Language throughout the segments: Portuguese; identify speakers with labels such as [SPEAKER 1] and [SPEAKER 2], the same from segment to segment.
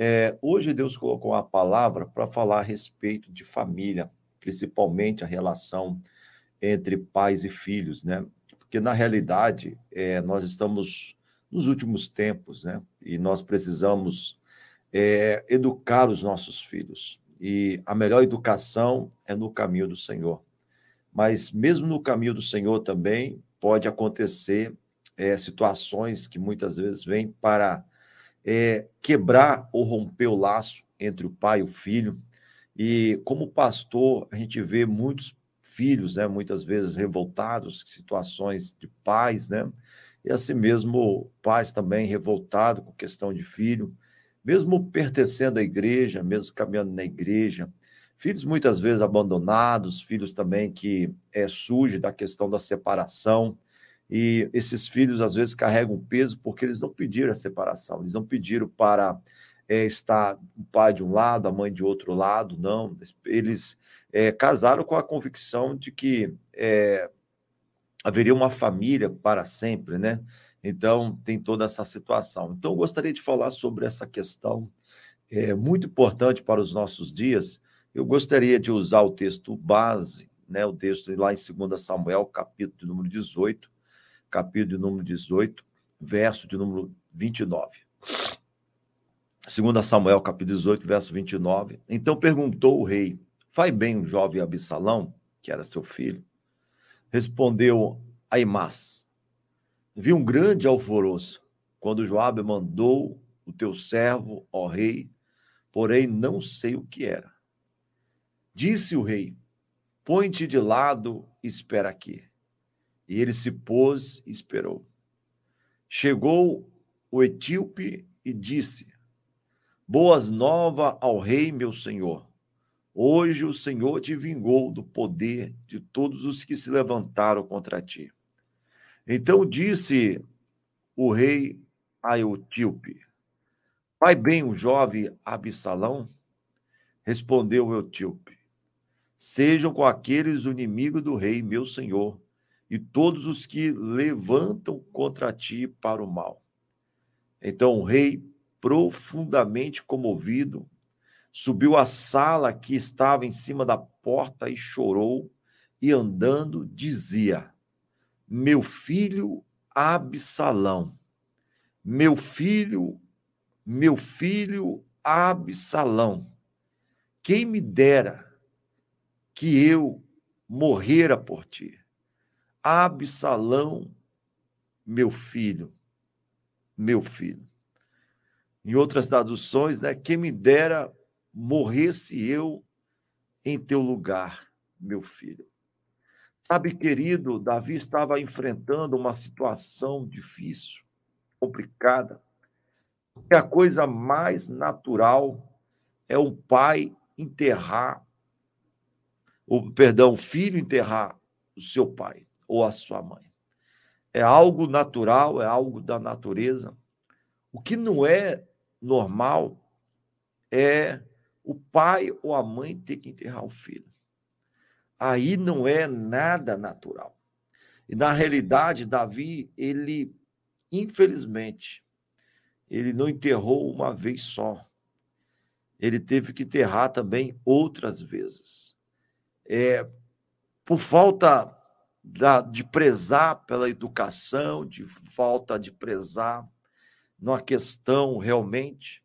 [SPEAKER 1] É, hoje Deus colocou a palavra para falar a respeito de família, principalmente a relação entre pais e filhos, né? Porque na realidade é, nós estamos nos últimos tempos, né? E nós precisamos é, educar os nossos filhos. E a melhor educação é no caminho do Senhor. Mas mesmo no caminho do Senhor também pode acontecer situações que muitas vezes vêm para é, quebrar ou romper o laço entre o pai e o filho. E como pastor, a gente vê muitos filhos, né, muitas vezes revoltados, situações de pais, né? E assim mesmo pais também revoltados com questão de filho, mesmo pertencendo à igreja, mesmo caminhando na igreja, filhos muitas vezes abandonados, filhos também que é, surge da questão da separação, e esses filhos às vezes carregam peso porque eles não pediram a separação, eles não pediram para é, estar o pai de um lado, a mãe de outro lado, não. Eles é, casaram com a convicção de que é, haveria uma família para sempre, né? Então, tem toda essa situação. Então, eu gostaria de falar sobre essa questão é, muito importante para os nossos dias. Eu gostaria de usar o texto base, né, o texto lá em 2 Samuel, capítulo número 18, capítulo de número 18, verso de número 29. 2 Samuel, capítulo 18, verso 29. Então perguntou o rei: Faz bem o jovem Absalão, que era seu filho? Respondeu Aimás: Vi um grande alvoroço quando Joabe mandou o teu servo, ó rei, porém não sei o que era. Disse o rei: Põe-te de lado e espera aqui. E ele se pôs e esperou. Chegou o etíope e disse: Boas novas ao rei, meu senhor. Hoje o Senhor te vingou do poder de todos os que se levantaram contra ti. Então disse o rei a Etíope: Vai bem o jovem Absalão? Respondeu o Etíope: Sejam com aqueles o inimigo do rei, meu senhor, e todos os que levantam contra ti para o mal. Então o rei, profundamente comovido, subiu à sala que estava em cima da porta e chorou, e andando dizia: Meu filho Absalão, meu filho, meu filho Absalão, quem me dera que eu morrera por ti Absalão, meu filho, meu filho. Em outras traduções, né, quem me dera morresse eu em teu lugar, meu filho. Sabe, querido, Davi estava enfrentando uma situação difícil, complicada. Porque a coisa mais natural é um pai enterrar, ou perdão, o filho enterrar o seu pai ou a sua mãe. É algo natural, é algo da natureza. O que não é normal é o pai ou a mãe ter que enterrar o filho. Aí não é nada natural. E na realidade, Davi, ele, infelizmente, ele não enterrou uma vez só. Ele teve que enterrar também outras vezes. É, por falta da, de prezar pela educação, de falta de prezar numa questão realmente.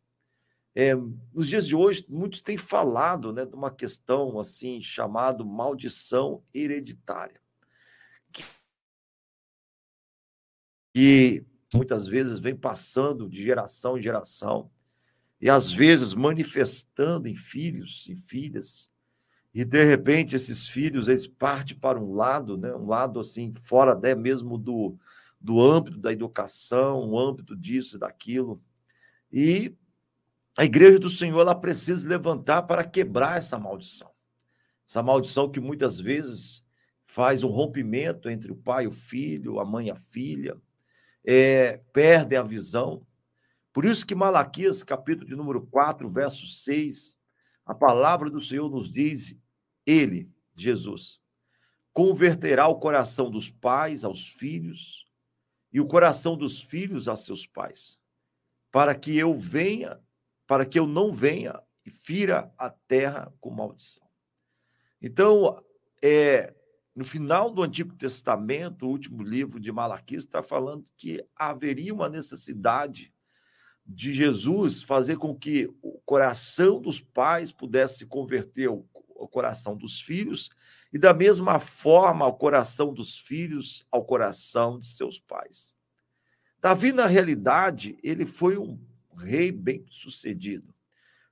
[SPEAKER 1] É, nos dias de hoje, muitos têm falado né, de uma questão assim chamada maldição hereditária. Que, que muitas vezes vem passando de geração em geração, e às vezes manifestando em filhos e filhas, e de repente esses filhos eles partem para um lado, né, um lado assim fora até mesmo do, do âmbito da educação, um âmbito disso, daquilo. E a igreja do Senhor ela precisa levantar para quebrar essa maldição. Essa maldição que muitas vezes faz um rompimento entre o pai e o filho, a mãe e a filha, é, perdem a visão. Por isso que Malaquias, capítulo de número 4, verso 6, a palavra do Senhor nos diz: ele, Jesus, converterá o coração dos pais aos filhos e o coração dos filhos a seus pais, para que eu venha para que eu não venha e fira a terra com maldição. Então, é, no final do Antigo Testamento, o último livro de Malaquias está falando que haveria uma necessidade de Jesus fazer com que o coração dos pais pudesse se converter ao, ao coração dos filhos e da mesma forma o coração dos filhos ao coração de seus pais. Davi, na realidade, ele foi um rei bem sucedido,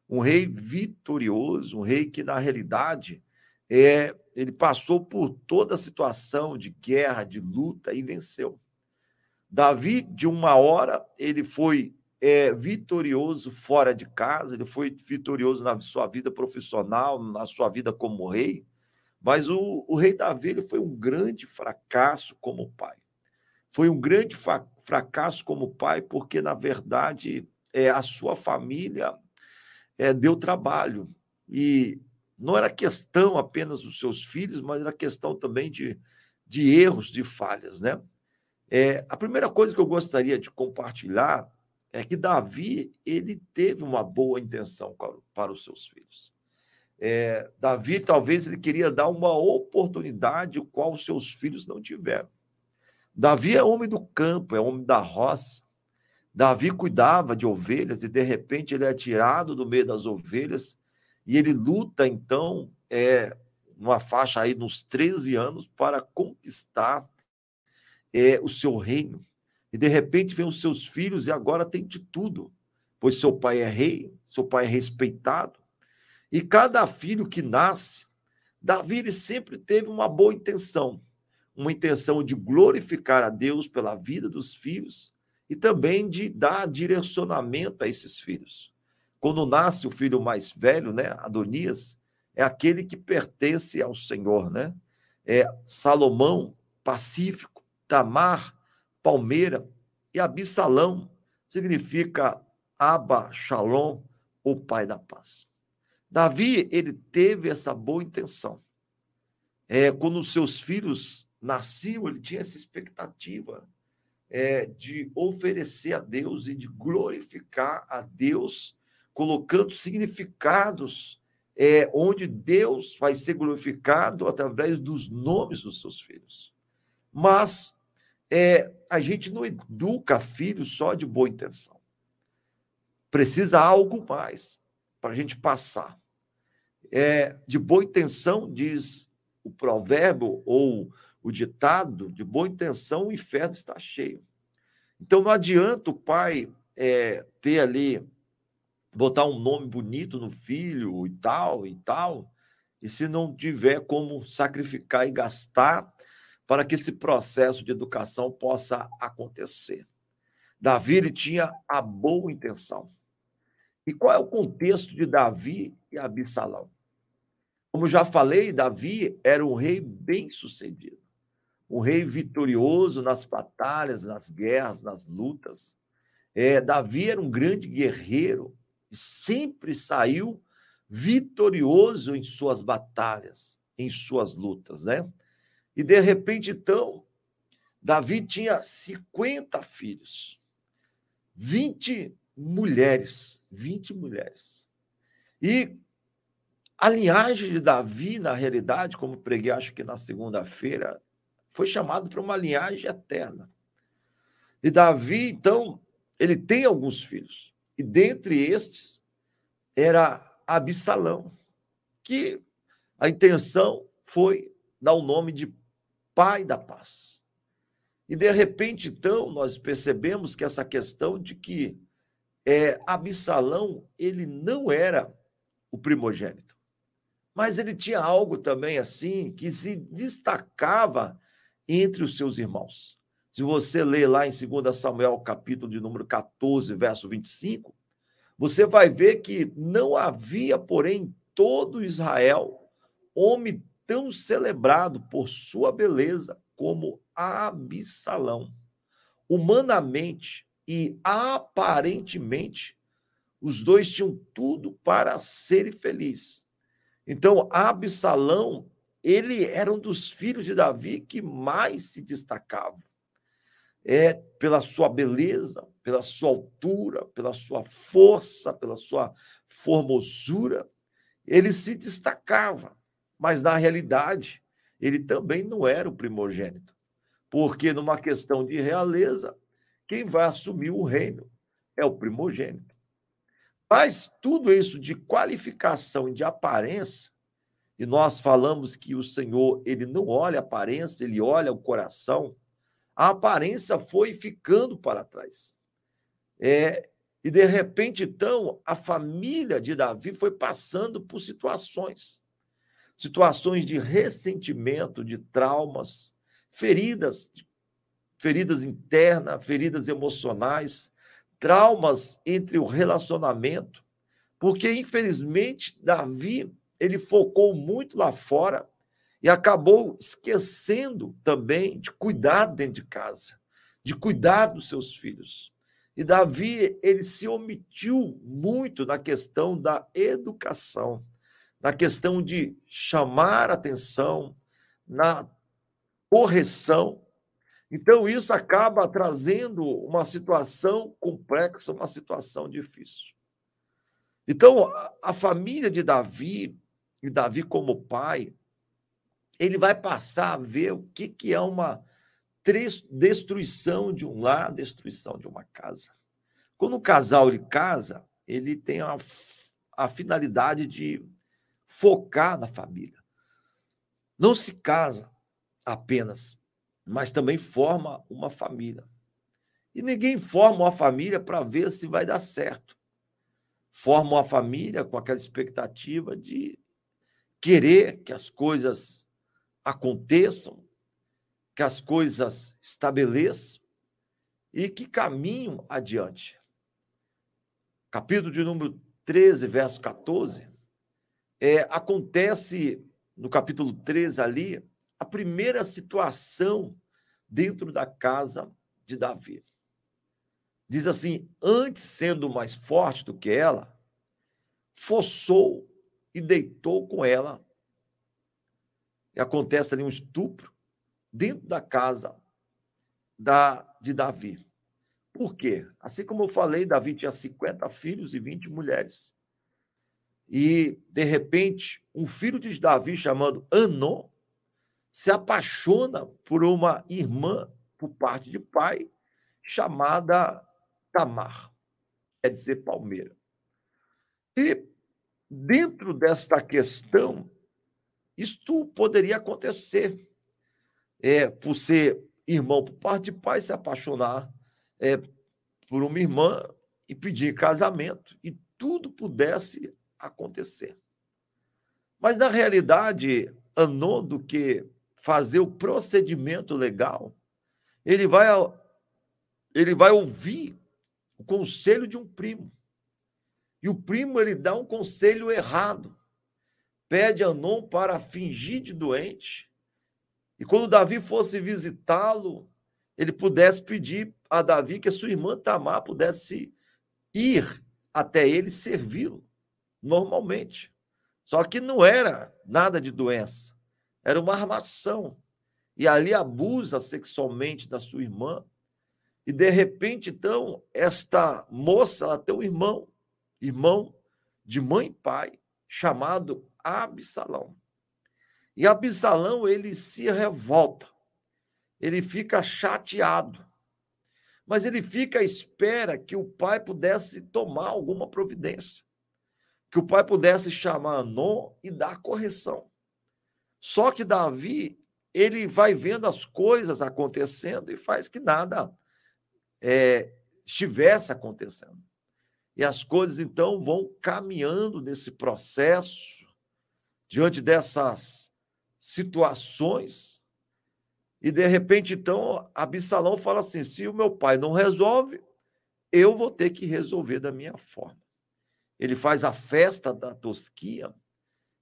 [SPEAKER 1] um rei vitorioso, um rei que, na realidade, é, ele passou por toda a situação de guerra, de luta e venceu. Davi, de uma hora, ele foi é, vitorioso fora de casa, ele foi vitorioso na sua vida profissional, na sua vida como rei, mas o, o rei Davi ele foi um grande fracasso como pai. Foi um grande fracasso como pai, porque, na verdade, é, a sua família é, deu trabalho. E não era questão apenas dos seus filhos, mas era questão também de, de erros, de falhas, né? É, a primeira coisa que eu gostaria de compartilhar é que Davi ele teve uma boa intenção para, os seus filhos. É, Davi talvez ele queria dar uma oportunidade qual os seus filhos não tiveram. Davi é homem do campo, é homem da roça. Davi cuidava de ovelhas e de repente ele é tirado do meio das ovelhas e ele luta, então, é, uma faixa aí nos 13 anos para conquistar é, o seu reino. E de repente vem os seus filhos e agora tem de tudo, pois seu pai é rei, seu pai é respeitado. E cada filho que nasce, Davi sempre teve uma boa intenção, uma intenção de glorificar a Deus pela vida dos filhos e também de dar direcionamento a esses filhos. Quando nasce o filho mais velho, né, Adonias, é aquele que pertence ao Senhor, né? É Salomão, pacífico, Tamar, palmeira, e Absalão significa Abba Shalom, o pai da paz. Davi, ele teve essa boa intenção. É, quando seus filhos nasciam, ele tinha essa expectativa é, de oferecer a Deus e de glorificar a Deus colocando significados é, onde Deus vai ser glorificado através dos nomes dos seus filhos. Mas é, a gente não educa filhos só de boa intenção. Precisa algo mais para a gente passar. É, de boa intenção, diz o provérbio ou o ditado, de boa intenção o inferno está cheio. Então não adianta o pai é, ter ali botar um nome bonito no filho e tal e tal, e se não tiver como sacrificar e gastar para que esse processo de educação possa acontecer. Davi ele tinha a boa intenção. E qual é o contexto de Davi e Absalão? Como já falei, Davi era um rei bem-sucedido, um rei vitorioso nas batalhas, nas guerras, nas lutas. É, Davi era um grande guerreiro, sempre saiu vitorioso em suas batalhas, em suas lutas, né? E de repente, então, Davi tinha 50 filhos, 20 mulheres, 20 mulheres. E a linhagem de Davi, na realidade, como preguei, acho que na segunda-feira, foi chamado para uma linhagem eterna. E Davi, então, ele tem alguns filhos. E dentre estes era Absalão, que a intenção foi dar o nome de pai da paz. E de repente, então, nós percebemos que essa questão de que é, Absalão, ele não era o primogênito, mas ele tinha algo também assim que se destacava entre os seus irmãos. Se você ler lá em 2 Samuel, capítulo de número 14, verso 25, você vai ver que não havia, porém, todo Israel homem tão celebrado por sua beleza como Absalão. Humanamente e aparentemente, os dois tinham tudo para serem felizes. Então, Absalão, ele era um dos filhos de Davi que mais se destacava. é pela sua beleza, pela sua altura, pela sua força, pela sua formosura, ele se destacava, mas na realidade ele também não era o primogênito, porque numa questão de realeza, quem vai assumir o reino é o primogênito. Mas tudo isso de qualificação e de aparência, e nós falamos que o Senhor, ele não olha a aparência, ele olha o coração, a aparência foi ficando para trás. É, e de repente, então, a família de Davi foi passando por situações, situações de ressentimento, de traumas, feridas, feridas internas, feridas emocionais, traumas entre o relacionamento, porque infelizmente Davi ele focou muito lá fora e acabou esquecendo também de cuidar dentro de casa, de cuidar dos seus filhos. E Davi, ele se omitiu muito na questão da educação, na questão de chamar atenção, na correção. Então, isso acaba trazendo uma situação complexa, uma situação difícil. Então, a família de Davi, e Davi como pai, ele vai passar a ver o que, que é uma destruição de um lar, destruição de uma casa. Quando o casal ele casa, ele tem a, a finalidade de focar na família. Não se casa apenas, mas também forma uma família. E ninguém forma uma família para ver se vai dar certo. Forma uma família com aquela expectativa de querer que as coisas aconteçam, que as coisas estabeleçam e que caminham adiante. Capítulo de número 13, verso 14, é, acontece no capítulo 13 ali a primeira situação dentro da casa de Davi. Diz assim: antes sendo mais forte do que ela, forçou e deitou com ela e acontece ali um estupro dentro da casa da, de Davi. Por quê? Assim como eu falei, Davi tinha 50 filhos e 20 mulheres. E, de repente, um filho de Davi, chamado Anon, se apaixona por uma irmã, por parte de pai, chamada Tamar, quer dizer palmeira. E, dentro desta questão, isto poderia acontecer. É, por ser irmão por parte de pai, se apaixonar é, por uma irmã e pedir casamento, e tudo pudesse acontecer. Mas, na realidade, Anon, do que fazer o procedimento legal, ele vai, ele vai ouvir o conselho de um primo. E o primo ele dá um conselho errado pede Anon para fingir de doente, e quando Davi fosse visitá-lo, ele pudesse pedir a Davi que a sua irmã Tamar pudesse ir até ele servi-lo, normalmente. Só que não era nada de doença, era uma armação. E ali abusa sexualmente da sua irmã. E de repente, então, esta moça, ela tem um irmão, irmão de mãe e pai, chamado Absalão. E Absalão, ele se revolta, ele fica chateado, mas ele fica à espera que o pai pudesse tomar alguma providência, que o pai pudesse chamar Anon e dar correção. Só que Davi, ele vai vendo as coisas acontecendo e faz que nada é, estivesse acontecendo. E as coisas, então, vão caminhando nesse processo, diante dessas situações. E de repente, então, Absalão fala assim: se o meu pai não resolve, eu vou ter que resolver da minha forma. Ele faz a festa da tosquia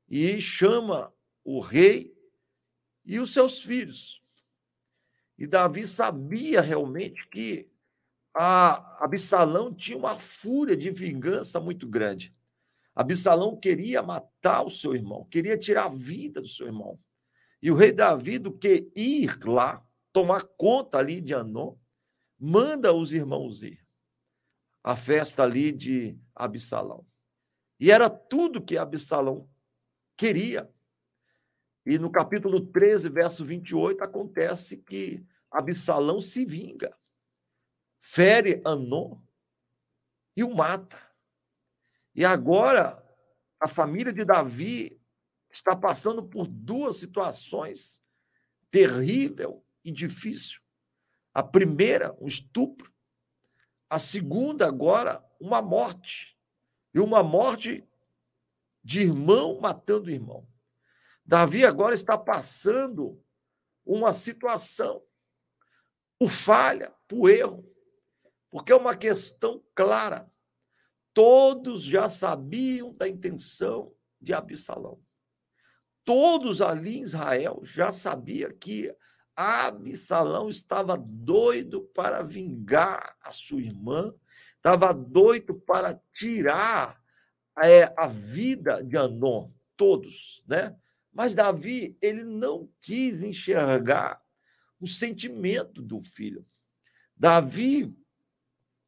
[SPEAKER 1] e chama o rei e os seus filhos. E Davi sabia realmente que a Absalão tinha uma fúria de vingança muito grande. Absalão queria matar o seu irmão, queria tirar a vida do seu irmão. E o rei Davi, do que ir lá, tomar conta ali de Anon, manda os irmãos ir à festa ali de Absalão. E era tudo que Absalão queria. E no capítulo 13, verso 28, acontece que Absalão se vinga, fere Anô e o mata. E agora a família de Davi está passando por duas situações terrível e difícil. A primeira, um estupro. A segunda, agora, uma morte. E uma morte de irmão matando irmão. Davi agora está passando uma situação por falha, por erro, porque é uma questão clara. Todos já sabiam da intenção de Absalão. Todos ali em Israel já sabiam que Absalão estava doido para vingar a sua irmã, estava doido para tirar é, a vida de Anon, todos, né? Mas Davi, ele não quis enxergar o sentimento do filho. Davi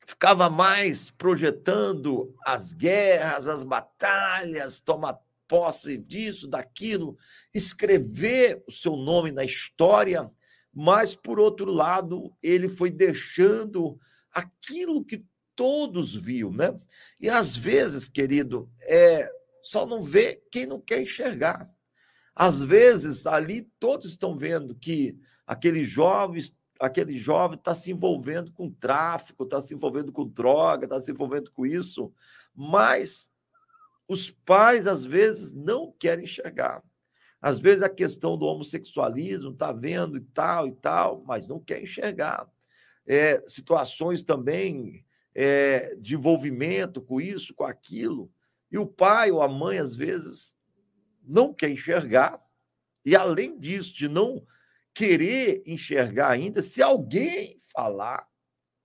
[SPEAKER 1] ficava mais projetando as guerras, as batalhas, tomar posse disso, daquilo, escrever o seu nome na história, mas, por outro lado, ele foi deixando aquilo que todos viam, né? E às vezes, querido, é só não vê quem não quer enxergar. Às vezes, ali todos estão vendo que aquele jovem aquele jovem está se envolvendo com tráfico, está se envolvendo com droga, está se envolvendo com isso, mas os pais às vezes não querem enxergar. Às vezes a questão do homossexualismo está vendo e tal e tal, mas não quer enxergar. É, situações também é, de envolvimento com isso, com aquilo. E o pai ou a mãe, às vezes, não quer enxergar. E além disso, de não querer enxergar ainda, se alguém falar,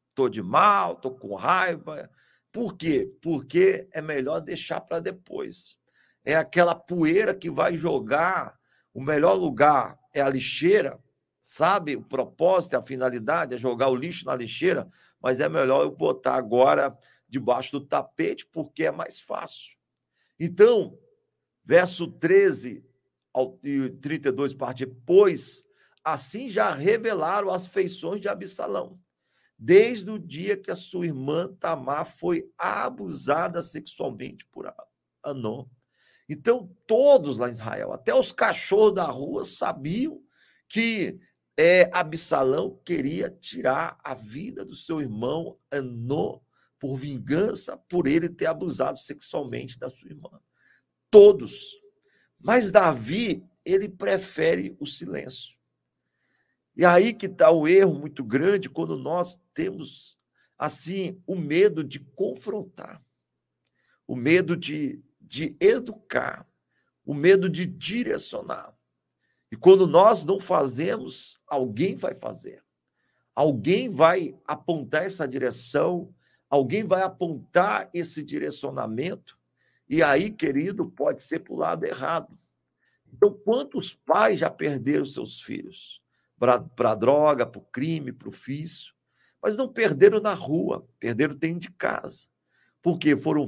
[SPEAKER 1] estou de mal, estou com raiva. Por quê? Porque é melhor deixar para depois. É aquela poeira que vai jogar. O melhor lugar é a lixeira, sabe? O propósito, a finalidade é jogar o lixo na lixeira, mas é melhor eu botar agora debaixo do tapete, porque é mais fácil. Então, verso 13 ao 32, parte, pois Assim já revelaram as feições de Absalão, desde o dia que a sua irmã Tamar foi abusada sexualmente por Anon. Então, todos lá em Israel, até os cachorros da rua, sabiam que é, Absalão queria tirar a vida do seu irmão Anon por vingança por ele ter abusado sexualmente da sua irmã. Todos. Mas Davi, ele prefere o silêncio. E aí que está o erro muito grande quando nós temos, assim, o medo de confrontar, o medo de, de educar, o medo de direcionar. E quando nós não fazemos, alguém vai fazer. Alguém vai apontar essa direção, alguém vai apontar esse direcionamento, e aí, querido, pode ser para o lado errado. Então, quantos pais já perderam seus filhos? para a droga, para o crime, para o vício, mas não perderam na rua, perderam dentro de casa. Porque foram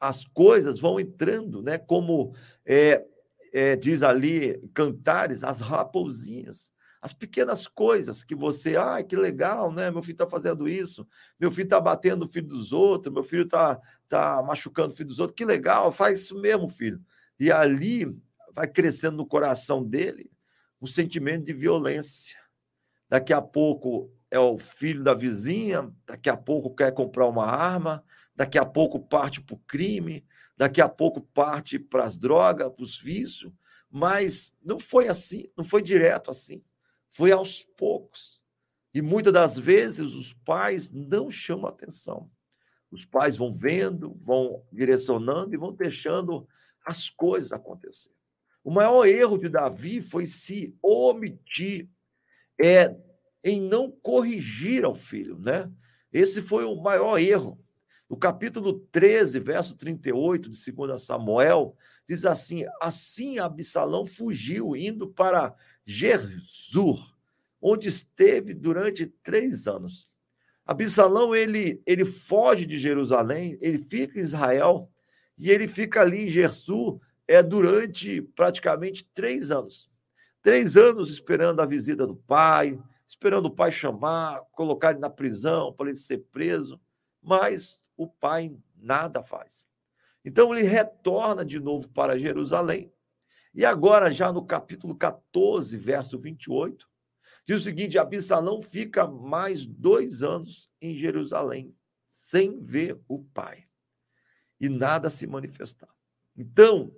[SPEAKER 1] as coisas vão entrando, né? Como é, é, diz ali Cantares, as raposinhas, as pequenas coisas que você, ai, que legal, né? Meu filho está fazendo isso, meu filho está batendo o filho dos outros, meu filho está tá machucando o filho dos outros, que legal, faz isso mesmo, filho. E ali vai crescendo no coração dele um sentimento de violência. Daqui a pouco é o filho da vizinha, daqui a pouco quer comprar uma arma, daqui a pouco parte para o crime, daqui a pouco parte para as drogas, para os vícios, mas não foi assim, não foi direto assim, foi aos poucos. E muitas das vezes os pais não chamam atenção. Os pais vão vendo, vão direcionando e vão deixando as coisas acontecer. O maior erro de Davi foi se omitir é, em não corrigir ao filho, né? Esse foi o maior erro. No capítulo 13, verso 38 de 2 Samuel, diz assim: Assim Absalão fugiu, indo para Gerzur, onde esteve durante três anos. Absalão, ele, ele foge de Jerusalém, ele fica em Israel e ele fica ali em Gersu é, durante praticamente três anos. Três anos esperando a visita do pai, esperando o pai chamar, colocar ele na prisão para ele ser preso, mas o pai nada faz. Então ele retorna de novo para Jerusalém. E agora, já no capítulo 14, verso 28, diz o seguinte: Absalão fica mais dois anos em Jerusalém, sem ver o pai, e nada se manifestar. Então,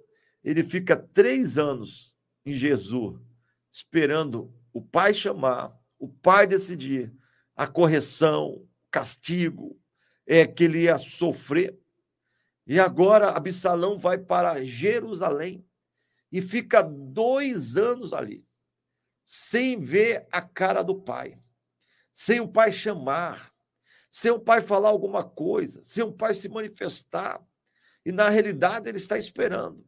[SPEAKER 1] ele fica três anos em Jesus, esperando o pai chamar, o pai decidir a correção, castigo, é que ele ia sofrer. E agora Absalão vai para Jerusalém e fica dois anos ali, sem ver a cara do pai, sem o pai chamar, sem o pai falar alguma coisa, sem o pai se manifestar. E na realidade ele está esperando.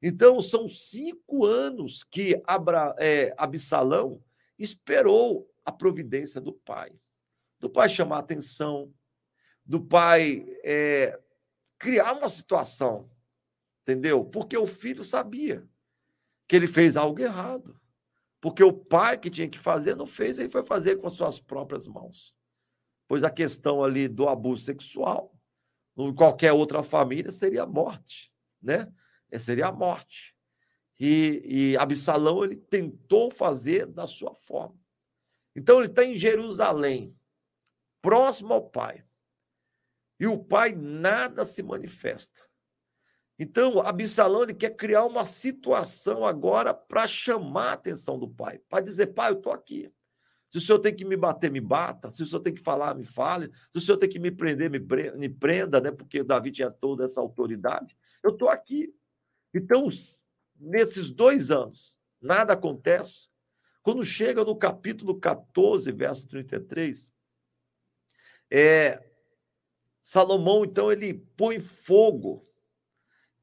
[SPEAKER 1] Então, são cinco anos que Abra, é, Absalão esperou a providência do pai. Do pai chamar atenção, do pai é, criar uma situação, entendeu? Porque o filho sabia que ele fez algo errado. Porque o pai que tinha que fazer não fez, ele foi fazer com as suas próprias mãos. Pois a questão ali do abuso sexual, em qualquer outra família, seria a morte, né? É, seria a morte. E, e Absalão, ele tentou fazer da sua forma. Então ele está em Jerusalém, próximo ao pai. E o pai nada se manifesta. Então, Absalão ele quer criar uma situação agora para chamar a atenção do pai, para dizer: pai, eu estou aqui. Se o senhor tem que me bater, me bata. Se o senhor tem que falar, me fale. Se o senhor tem que me prender, me prenda, né? porque Davi tinha toda essa autoridade. Eu estou aqui. Então, nesses dois anos, nada acontece. Quando chega no capítulo 14, verso 33, é, Salomão, então, ele põe fogo,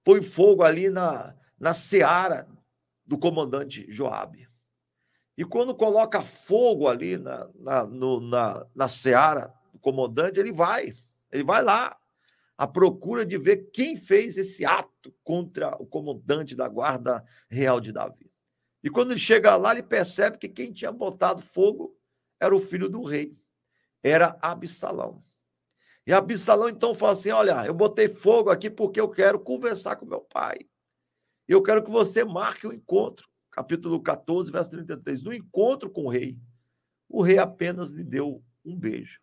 [SPEAKER 1] põe fogo ali na, na seara do comandante Joabe. E quando coloca fogo ali na, na, no, na, na seara do comandante, ele vai, ele vai lá, à procura de ver quem fez esse ato contra o comandante da guarda real de Davi. E quando ele chega lá, ele percebe que quem tinha botado fogo era o filho do rei, era Absalão. E Absalão então fala assim: Olha, eu botei fogo aqui porque eu quero conversar com meu pai. Eu quero que você marque o encontro. Capítulo 14, verso 33. No encontro com o rei, o rei apenas lhe deu um beijo.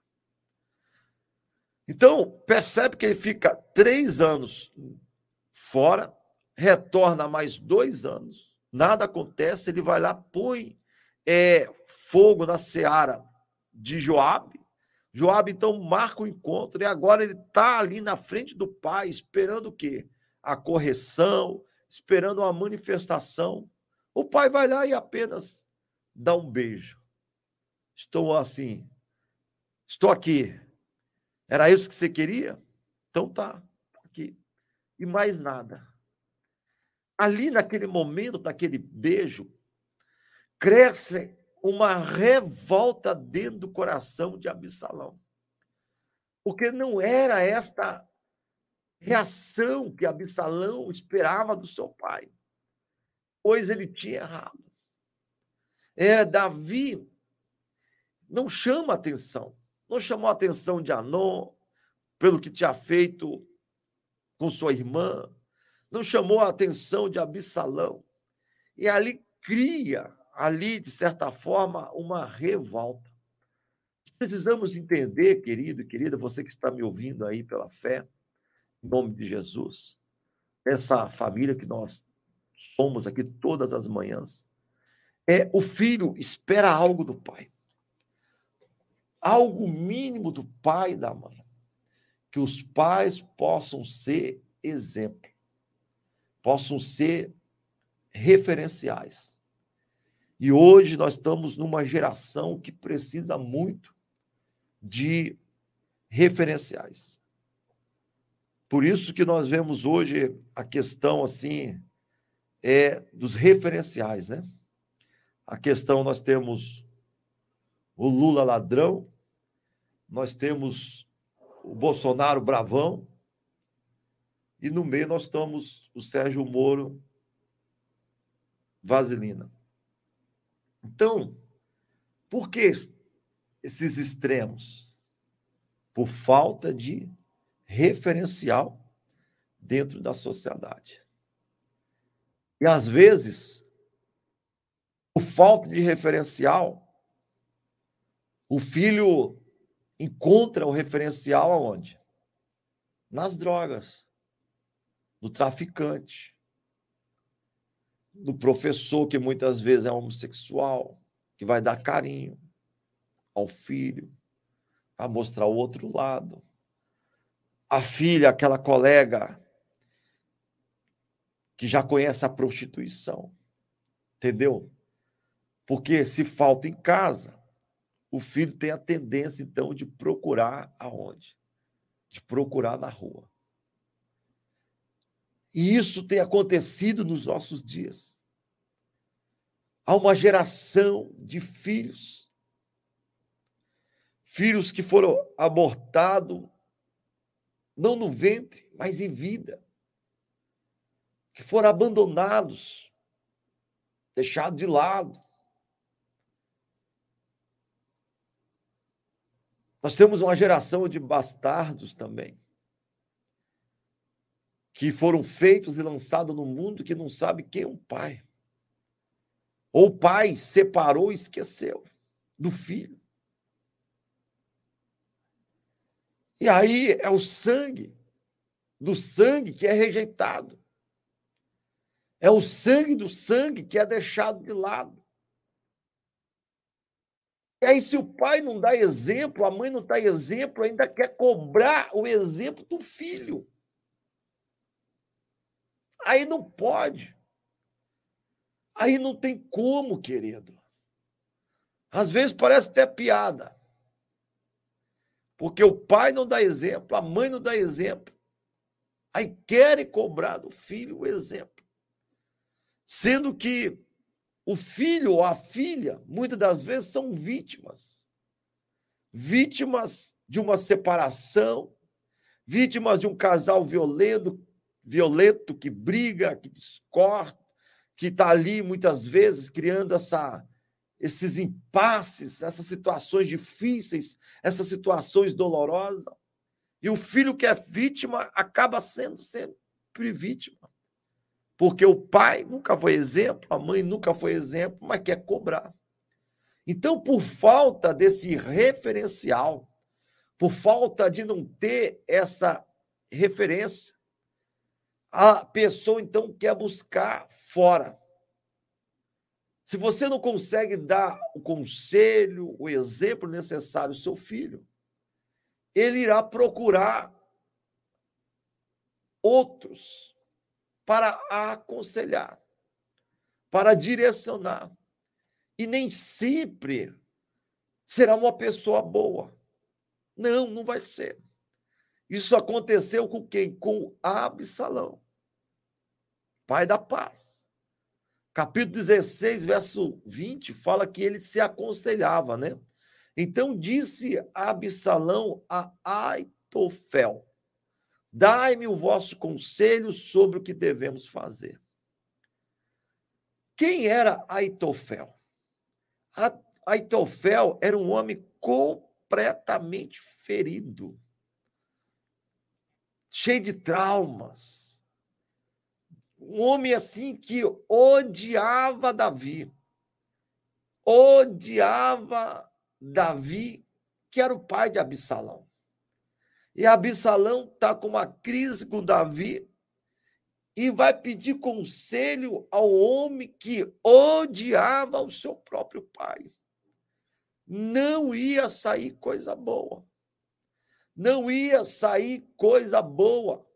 [SPEAKER 1] Então, percebe que ele fica três anos fora, retorna mais dois anos, nada acontece, ele vai lá, põe é, fogo na seara de Joabe. Joabe então marca o encontro e agora ele está ali na frente do pai, esperando o quê? A correção, esperando uma manifestação. O pai vai lá e apenas dá um beijo. Estou assim, estou aqui. Era isso que você queria? Então tá, aqui. E mais nada ali naquele momento, naquele beijo, cresce uma revolta dentro do coração de Absalão. Porque não era esta reação que Absalão esperava do seu pai, pois ele tinha errado. É, Davi não chama atenção, não chamou atenção de Anon pelo que tinha feito com sua irmã, não chamou a atenção de Absalão. E ali cria, ali, de certa forma, uma revolta. Precisamos entender, querido e querida, você que está me ouvindo aí pela fé, em nome de Jesus, essa família que nós somos aqui todas as manhãs. É o filho espera algo do pai. Algo mínimo do pai e da mãe. Que os pais possam ser exemplo possam ser referenciais. E hoje nós estamos numa geração que precisa muito de referenciais. Por isso que nós vemos hoje a questão assim é dos referenciais, né? A questão nós temos o Lula ladrão, nós temos o Bolsonaro bravão, e no meio nós estamos o Sérgio Moro vaselina. Então, por que esses extremos? Por falta de referencial dentro da sociedade. E às vezes, por falta de referencial, o filho encontra o referencial aonde? Nas drogas, no traficante, no professor que muitas vezes é homossexual, que vai dar carinho ao filho, para mostrar o outro lado. A filha, aquela colega que já conhece a prostituição. Entendeu? Porque se falta em casa, o filho tem a tendência, então, de procurar aonde? De procurar na rua. E isso tem acontecido nos nossos dias. Há uma geração de filhos, filhos que foram abortados, não no ventre, mas em vida, que foram abandonados, deixados de lado. Nós temos uma geração de bastardos também que foram feitos e lançados no mundo que não sabe quem é o pai. Ou o pai separou e esqueceu do filho. E aí é o sangue, do sangue que é rejeitado. É o sangue do sangue que é deixado de lado. E aí, se o pai não dá exemplo, a mãe não dá exemplo, ainda quer cobrar o exemplo do filho. Aí não pode. Aí não tem como, querido. Às vezes parece até piada. Porque o pai não dá exemplo, a mãe não dá exemplo. Aí querem cobrar do filho o exemplo. Sendo que o filho ou a filha, muitas das vezes, são vítimas. Vítimas de uma separação, vítimas de um casal violento, violento, que briga, que discorda, que está ali muitas vezes criando essa, esses impasses, essas situações difíceis, essas situações dolorosas. E o filho que é vítima acaba sendo sempre vítima. Porque o pai nunca foi exemplo, a mãe nunca foi exemplo, mas quer cobrar. Então, por falta desse referencial, por falta de não ter essa referência, a pessoa então quer buscar fora. Se você não consegue dar o conselho, o exemplo necessário ao seu filho, ele irá procurar outros para aconselhar, para direcionar. E nem sempre será uma pessoa boa. Não, não vai ser. Isso aconteceu com quem? Com Absalão, pai da paz. Capítulo 16, verso 20, fala que ele se aconselhava, né? Então disse Absalão a Aitofel: Dai-me o vosso conselho sobre o que devemos fazer. Quem era Aitofel? Aitofel era um homem completamente ferido cheio de traumas. Um homem assim que odiava Davi. Odiava Davi, que era o pai de Absalão. E Absalão está com uma crise com Davi e vai pedir conselho ao homem que odiava o seu próprio pai. Não ia sair coisa boa não ia sair coisa boa.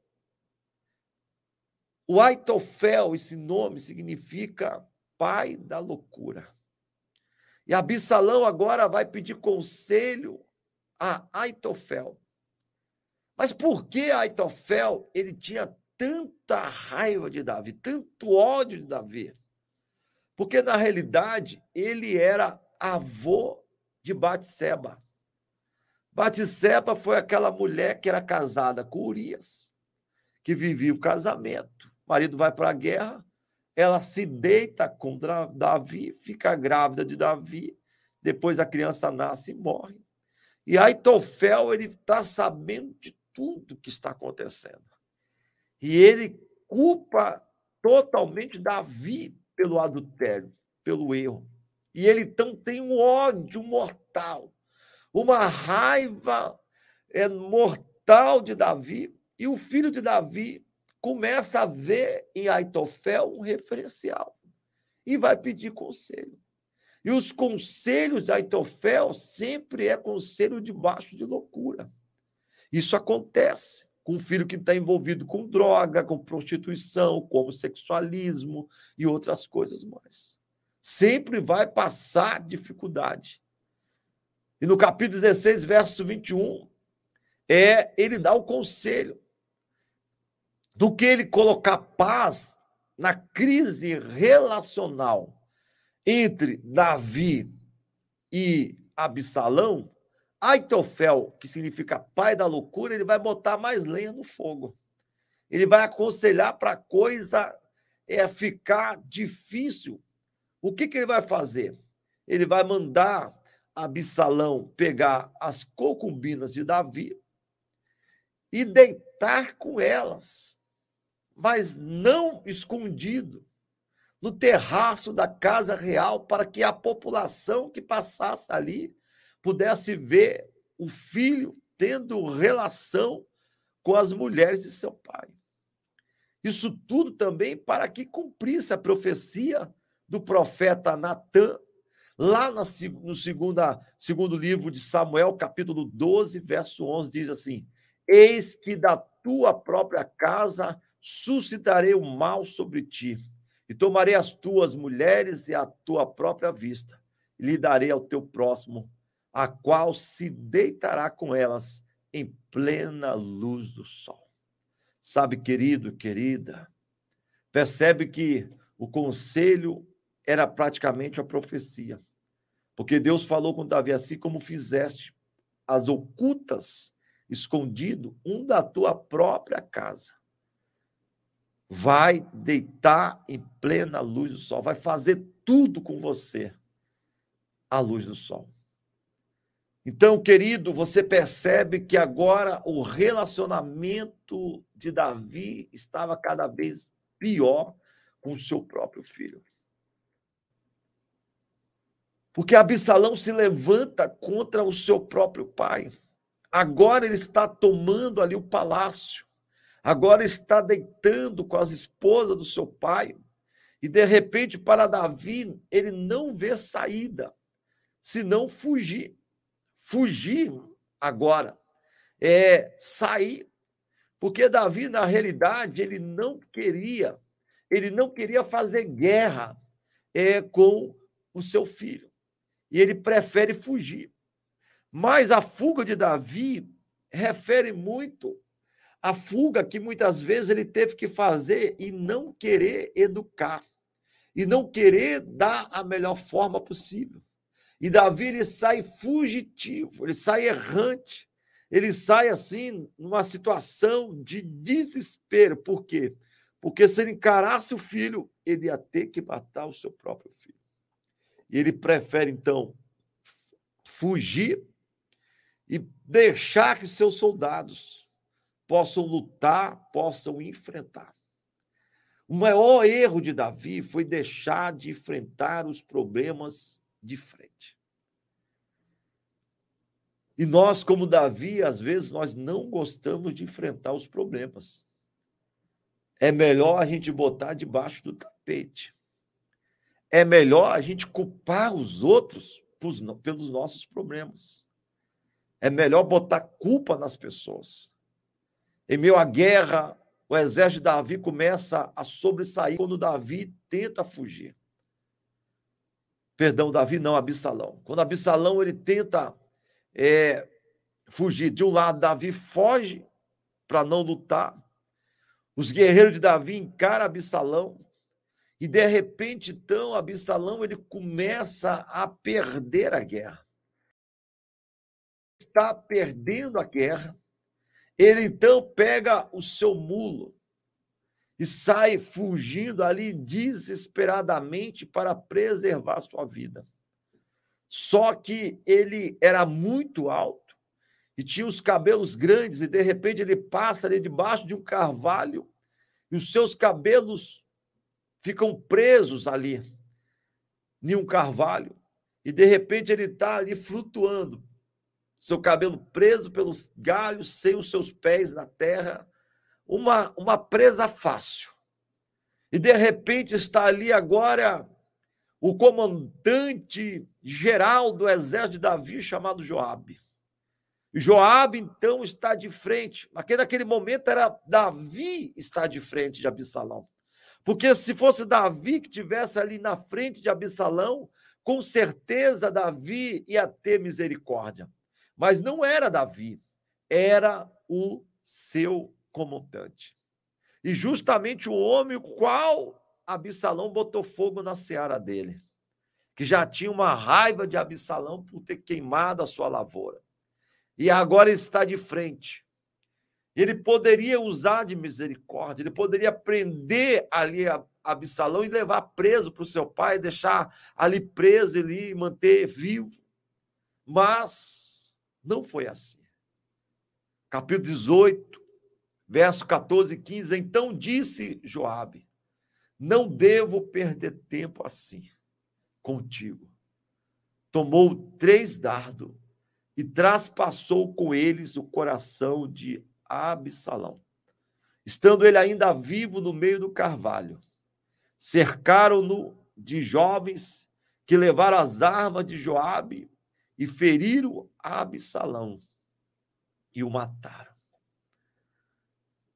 [SPEAKER 1] O Aitofel, esse nome significa pai da loucura. E Absalão agora vai pedir conselho a Aitofel. Mas por que Aitofel ele tinha tanta raiva de Davi, tanto ódio de Davi? Porque na realidade ele era avô de Batseba. Batseba foi aquela mulher que era casada com Urias, que vivia o casamento. O marido vai para a guerra, ela se deita com Davi, fica grávida de Davi, depois a criança nasce e morre. E Aitofel, ele está sabendo de tudo que está acontecendo. E ele culpa totalmente Davi pelo adultério, pelo erro. E ele então tem um ódio mortal, uma raiva é, mortal de Davi. E o filho de Davi começa a ver em Aitofel um referencial e vai pedir conselho. E os conselhos de Aitofel sempre é conselho debaixo de loucura. Isso acontece com um filho que está envolvido com droga, com prostituição, com homossexualismo e outras coisas mais. Sempre vai passar dificuldade. E no capítulo 16, verso 21, é ele dá o conselho do que ele colocar paz na crise relacional entre Davi e Absalão, Aitofel, que significa pai da loucura, ele vai botar mais lenha no fogo. Ele vai aconselhar para a coisa é ficar difícil. O que, que ele vai fazer? Ele vai mandar Absalão pegar as concubinas de Davi e deitar com elas, mas não escondido, no terraço da casa real, para que a população que passasse ali pudesse ver o filho tendo relação com as mulheres de seu pai. Isso tudo também para que cumprisse a profecia do profeta Natan, lá no segunda, segundo livro de Samuel, capítulo 12, verso 11, diz assim: Eis que da tua própria casa suscitarei o mal sobre ti, e tomarei as tuas mulheres e a tua própria vista, e lhe darei ao teu próximo a qual se deitará com elas em plena luz do sol. Sabe, querido, querida, percebe que o conselho era praticamente a profecia. Porque Deus falou com Davi assim como fizeste as ocultas, escondido, um da tua própria casa. Vai deitar em plena luz do sol, vai fazer tudo com você à luz do sol. Então, querido, você percebe que agora o relacionamento de Davi estava cada vez pior com o seu próprio filho. Porque Absalão se levanta contra o seu próprio pai. Agora ele está tomando ali o palácio. Agora está deitando com as esposas do seu pai. E de repente, para Davi, ele não vê saída, senão fugir fugir agora, é sair, porque Davi, na realidade, ele não queria, ele não queria fazer guerra é, com o seu filho, e ele prefere fugir. Mas a fuga de Davi refere muito a fuga que muitas vezes ele teve que fazer e não querer educar, e não querer dar a melhor forma possível. E Davi ele sai fugitivo, ele sai errante, ele sai assim numa situação de desespero. Por quê? Porque se ele encarasse o filho, ele ia ter que matar o seu próprio filho. E ele prefere então fugir e deixar que seus soldados possam lutar, possam enfrentar. O maior erro de Davi foi deixar de enfrentar os problemas de frente. E nós, como Davi, às vezes nós não gostamos de enfrentar os problemas. É melhor a gente botar debaixo do tapete. É melhor a gente culpar os outros pelos nossos problemas. É melhor botar culpa nas pessoas. Em meio à guerra, o exército de Davi começa a sobressair quando Davi tenta fugir. Perdão, Davi não, Absalão. Quando Absalão ele tenta é, fugir, de um lado, Davi foge para não lutar. Os guerreiros de Davi encaram Absalão. E de repente, então, Absalão ele começa a perder a guerra. está perdendo a guerra, ele então pega o seu mulo e sai fugindo ali desesperadamente para preservar sua vida. Só que ele era muito alto e tinha os cabelos grandes, e de repente ele passa ali debaixo de um carvalho e os seus cabelos ficam presos ali em um carvalho. E de repente ele está ali flutuando, seu cabelo preso pelos galhos, sem os seus pés na terra, uma, uma presa fácil. E de repente está ali agora o comandante geral do exército de Davi, chamado Joabe. Joabe, então, está de frente. Naquele, naquele momento era Davi está de frente de Absalão. Porque se fosse Davi que tivesse ali na frente de Absalão, com certeza Davi ia ter misericórdia. Mas não era Davi, era o seu comandante. E justamente o homem qual Absalão botou fogo na seara dele, que já tinha uma raiva de Absalão por ter queimado a sua lavoura. E agora está de frente. Ele poderia usar de misericórdia, ele poderia prender ali a Absalão e levar preso para o seu pai, deixar ali preso e manter vivo. Mas não foi assim. Capítulo 18, verso 14 e 15. Então disse Joabe: não devo perder tempo assim contigo. Tomou três dardos e traspassou com eles o coração de Absalão. Estando ele ainda vivo no meio do carvalho, cercaram-no de jovens que levaram as armas de Joabe e feriram Absalão e o mataram.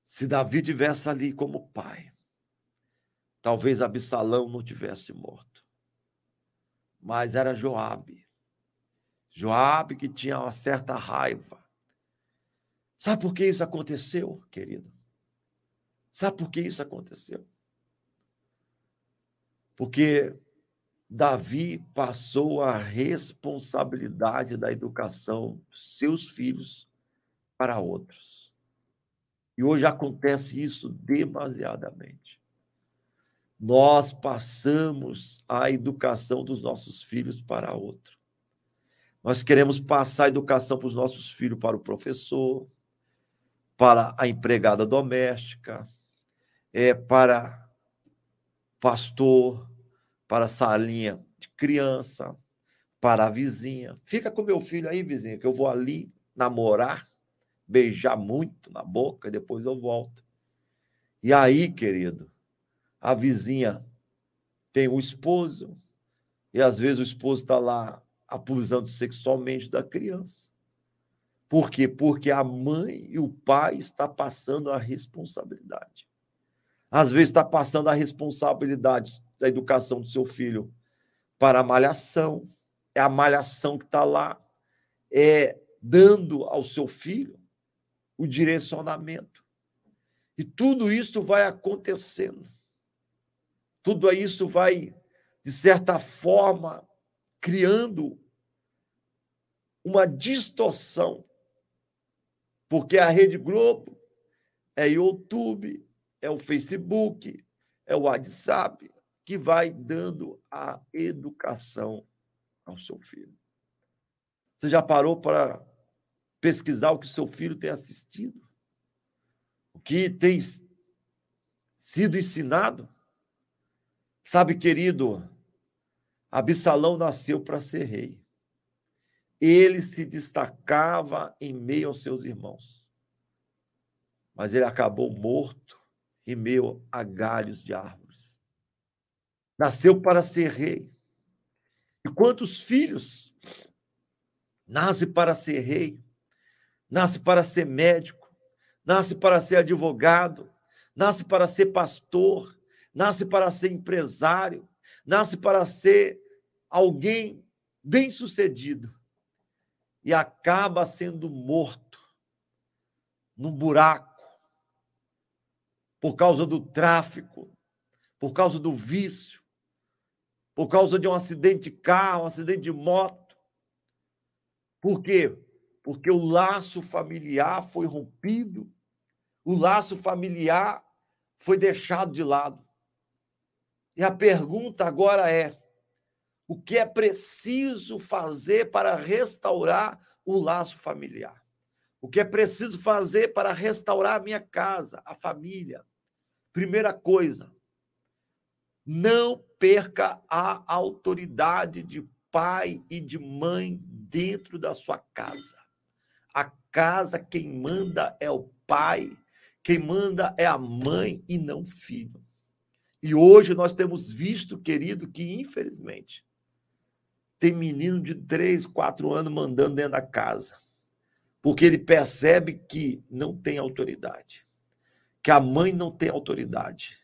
[SPEAKER 1] Se Davi tivesse ali como pai, talvez Absalão não tivesse morto. Mas era Joabe. Joabe que tinha uma certa raiva. Sabe por que isso aconteceu, querido? Sabe por que isso aconteceu? Porque Davi passou a responsabilidade da educação dos seus filhos para outros. E hoje acontece isso demasiadamente nós passamos a educação dos nossos filhos para outro. Nós queremos passar a educação para os nossos filhos para o professor, para a empregada doméstica, é para pastor, para salinha de criança, para a vizinha. Fica com meu filho aí, vizinha, que eu vou ali namorar, beijar muito na boca e depois eu volto. E aí, querido, a vizinha tem um esposo, e às vezes o esposo está lá abusando sexualmente da criança. Por quê? Porque a mãe e o pai está passando a responsabilidade. Às vezes está passando a responsabilidade da educação do seu filho para a malhação. É a malhação que está lá, é dando ao seu filho o direcionamento. E tudo isso vai acontecendo. Tudo isso vai, de certa forma, criando uma distorção, porque a Rede Globo é YouTube, é o Facebook, é o WhatsApp, que vai dando a educação ao seu filho. Você já parou para pesquisar o que seu filho tem assistido? O que tem sido ensinado? Sabe, querido, Absalão nasceu para ser rei. Ele se destacava em meio aos seus irmãos. Mas ele acabou morto em meio a galhos de árvores. Nasceu para ser rei. E quantos filhos? Nasce para ser rei, nasce para ser médico, nasce para ser advogado, nasce para ser pastor, nasce para ser empresário, nasce para ser alguém bem-sucedido e acaba sendo morto num buraco por causa do tráfico, por causa do vício, por causa de um acidente de carro, um acidente de moto. Por quê? porque o laço familiar foi rompido, o laço familiar foi deixado de lado. E a pergunta agora é: o que é preciso fazer para restaurar o laço familiar? O que é preciso fazer para restaurar a minha casa, a família? Primeira coisa, não perca a autoridade de pai e de mãe dentro da sua casa. A casa, quem manda é o pai, quem manda é a mãe e não o filho. E hoje nós temos visto, querido, que infelizmente tem menino de três, quatro anos mandando dentro da casa, porque ele percebe que não tem autoridade, que a mãe não tem autoridade.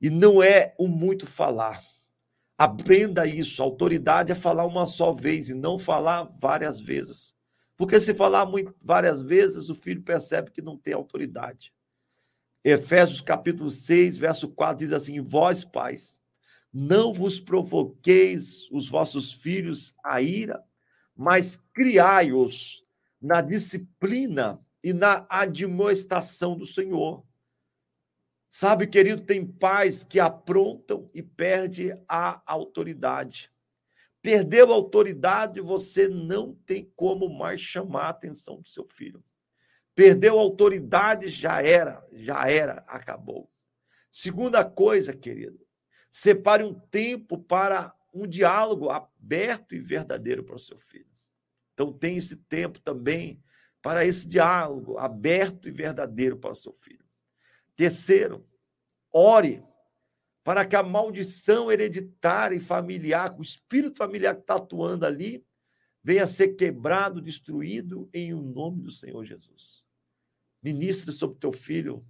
[SPEAKER 1] E não é o muito falar. Aprenda isso. autoridade é falar uma só vez e não falar várias vezes. Porque se falar muito, várias vezes, o filho percebe que não tem autoridade. Efésios capítulo 6, verso 4 diz assim: Vós, pais, não vos provoqueis os vossos filhos a ira, mas criai-os na disciplina e na admoestação do Senhor. Sabe, querido, tem pais que aprontam e perde a autoridade. Perdeu a autoridade, você não tem como mais chamar a atenção do seu filho. Perdeu a autoridade, já era, já era, acabou. Segunda coisa, querido, separe um tempo para um diálogo aberto e verdadeiro para o seu filho. Então, tem esse tempo também para esse diálogo aberto e verdadeiro para o seu filho. Terceiro, ore para que a maldição hereditária e familiar, o espírito familiar que está atuando ali, venha a ser quebrado, destruído em o um nome do Senhor Jesus. Ministre sobre teu filho,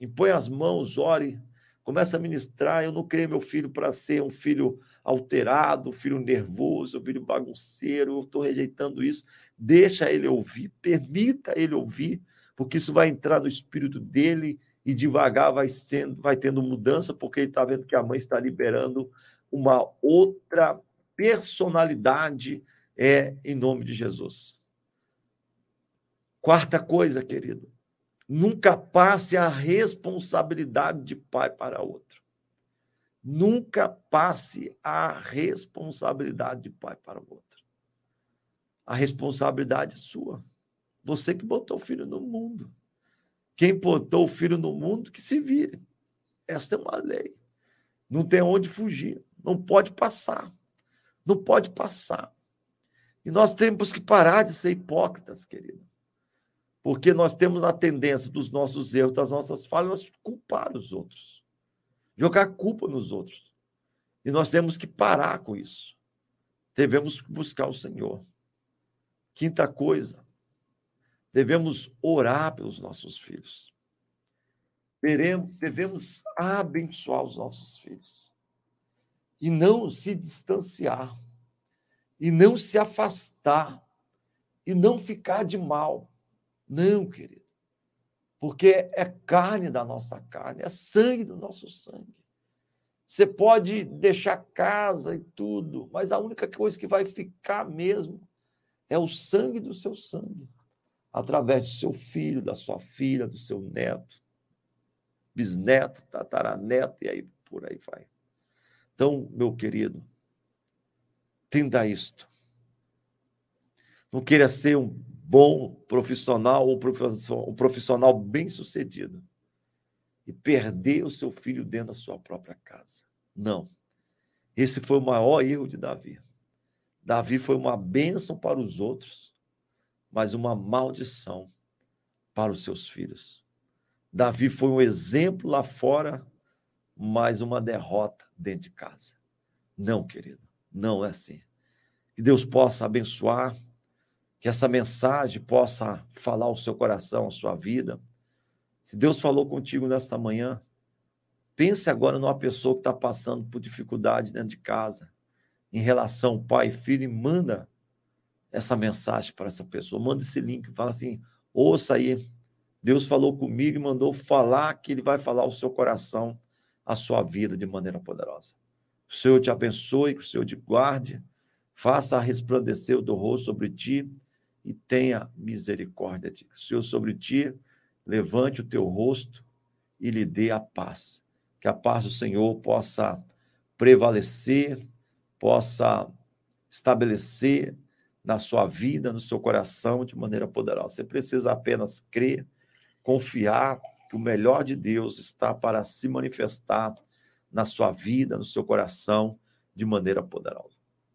[SPEAKER 1] impõe as mãos, ore, começa a ministrar. Eu não criei meu filho para ser um filho alterado, um filho nervoso, um filho bagunceiro, eu estou rejeitando isso. Deixa ele ouvir, permita ele ouvir, porque isso vai entrar no espírito dele e devagar vai sendo, vai tendo mudança, porque ele está vendo que a mãe está liberando uma outra personalidade é em nome de Jesus. Quarta coisa, querido, nunca passe a responsabilidade de pai para outro. Nunca passe a responsabilidade de pai para o outro. A responsabilidade é sua. Você que botou o filho no mundo. Quem botou o filho no mundo, que se vire. Esta é uma lei. Não tem onde fugir. Não pode passar. Não pode passar. E nós temos que parar de ser hipócritas, querido. Porque nós temos a tendência dos nossos erros, das nossas falhas, culpar os outros. Jogar culpa nos outros. E nós temos que parar com isso. Devemos buscar o Senhor. Quinta coisa, devemos orar pelos nossos filhos. devemos abençoar os nossos filhos. E não se distanciar. E não se afastar. E não ficar de mal. Não, querido. Porque é carne da nossa carne, é sangue do nosso sangue. Você pode deixar casa e tudo, mas a única coisa que vai ficar mesmo é o sangue do seu sangue através do seu filho, da sua filha, do seu neto, bisneto, tataraneto, e aí por aí vai. Então, meu querido, tenda isto. Não queira ser um bom profissional ou um profissional bem sucedido e perder o seu filho dentro da sua própria casa. Não. Esse foi o maior erro de Davi. Davi foi uma bênção para os outros mas uma maldição para os seus filhos. Davi foi um exemplo lá fora, mas uma derrota dentro de casa. Não, querido, não é assim. Que Deus possa abençoar, que essa mensagem possa falar ao seu coração, à sua vida. Se Deus falou contigo nesta manhã, pense agora numa pessoa que está passando por dificuldade dentro de casa, em relação pai e filho, e manda essa mensagem para essa pessoa. Manda esse link, fala assim: ouça aí. Deus falou comigo e mandou falar que Ele vai falar ao seu coração, a sua vida de maneira poderosa. O Senhor te abençoe, que o Senhor te guarde, faça resplandecer o do rosto sobre ti e tenha misericórdia de Senhor sobre ti levante o teu rosto e lhe dê a paz. Que a paz do Senhor possa prevalecer, possa estabelecer na sua vida, no seu coração, de maneira poderosa. Você precisa apenas crer, confiar que o melhor de Deus está para se manifestar na sua vida, no seu coração, de maneira poderosa.